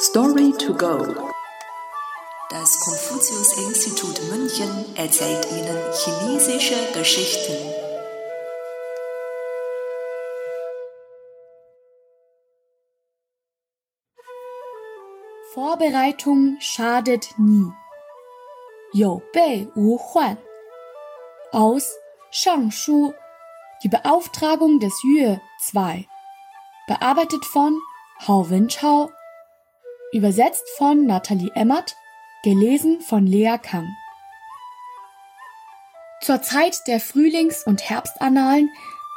Story to go. Das Konfuzius-Institut München erzählt Ihnen chinesische Geschichten. Vorbereitung schadet nie. Yo Bei Wu Huan. Aus Shang Shu. Die Beauftragung des Yue 2. Bearbeitet von Hao Wenchao übersetzt von Nathalie Emmert, gelesen von Lea Kang. Zur Zeit der Frühlings- und Herbstannalen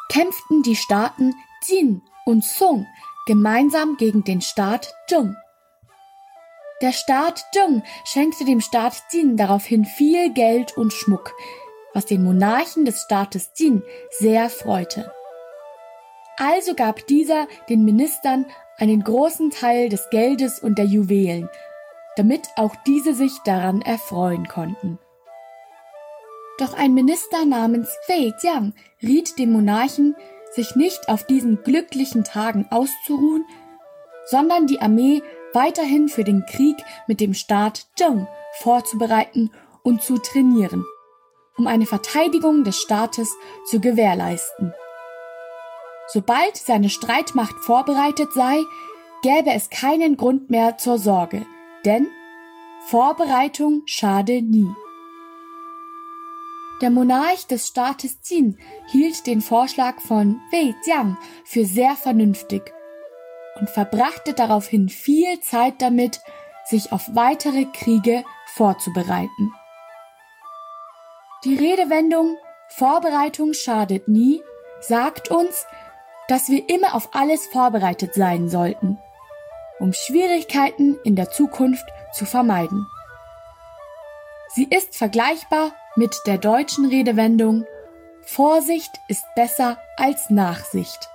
kämpften die Staaten Jin und Song gemeinsam gegen den Staat Zheng. Der Staat Zheng schenkte dem Staat Jin daraufhin viel Geld und Schmuck, was den Monarchen des Staates Jin sehr freute. Also gab dieser den Ministern einen großen Teil des Geldes und der Juwelen, damit auch diese sich daran erfreuen konnten. Doch ein Minister namens Fei Jiang riet dem Monarchen, sich nicht auf diesen glücklichen Tagen auszuruhen, sondern die Armee weiterhin für den Krieg mit dem Staat Zheng vorzubereiten und zu trainieren um eine Verteidigung des Staates zu gewährleisten. Sobald seine Streitmacht vorbereitet sei, gäbe es keinen Grund mehr zur Sorge, denn Vorbereitung schade nie. Der Monarch des Staates Qin hielt den Vorschlag von Wei Jiang für sehr vernünftig und verbrachte daraufhin viel Zeit damit, sich auf weitere Kriege vorzubereiten. Die Redewendung Vorbereitung schadet nie sagt uns, dass wir immer auf alles vorbereitet sein sollten, um Schwierigkeiten in der Zukunft zu vermeiden. Sie ist vergleichbar mit der deutschen Redewendung Vorsicht ist besser als Nachsicht.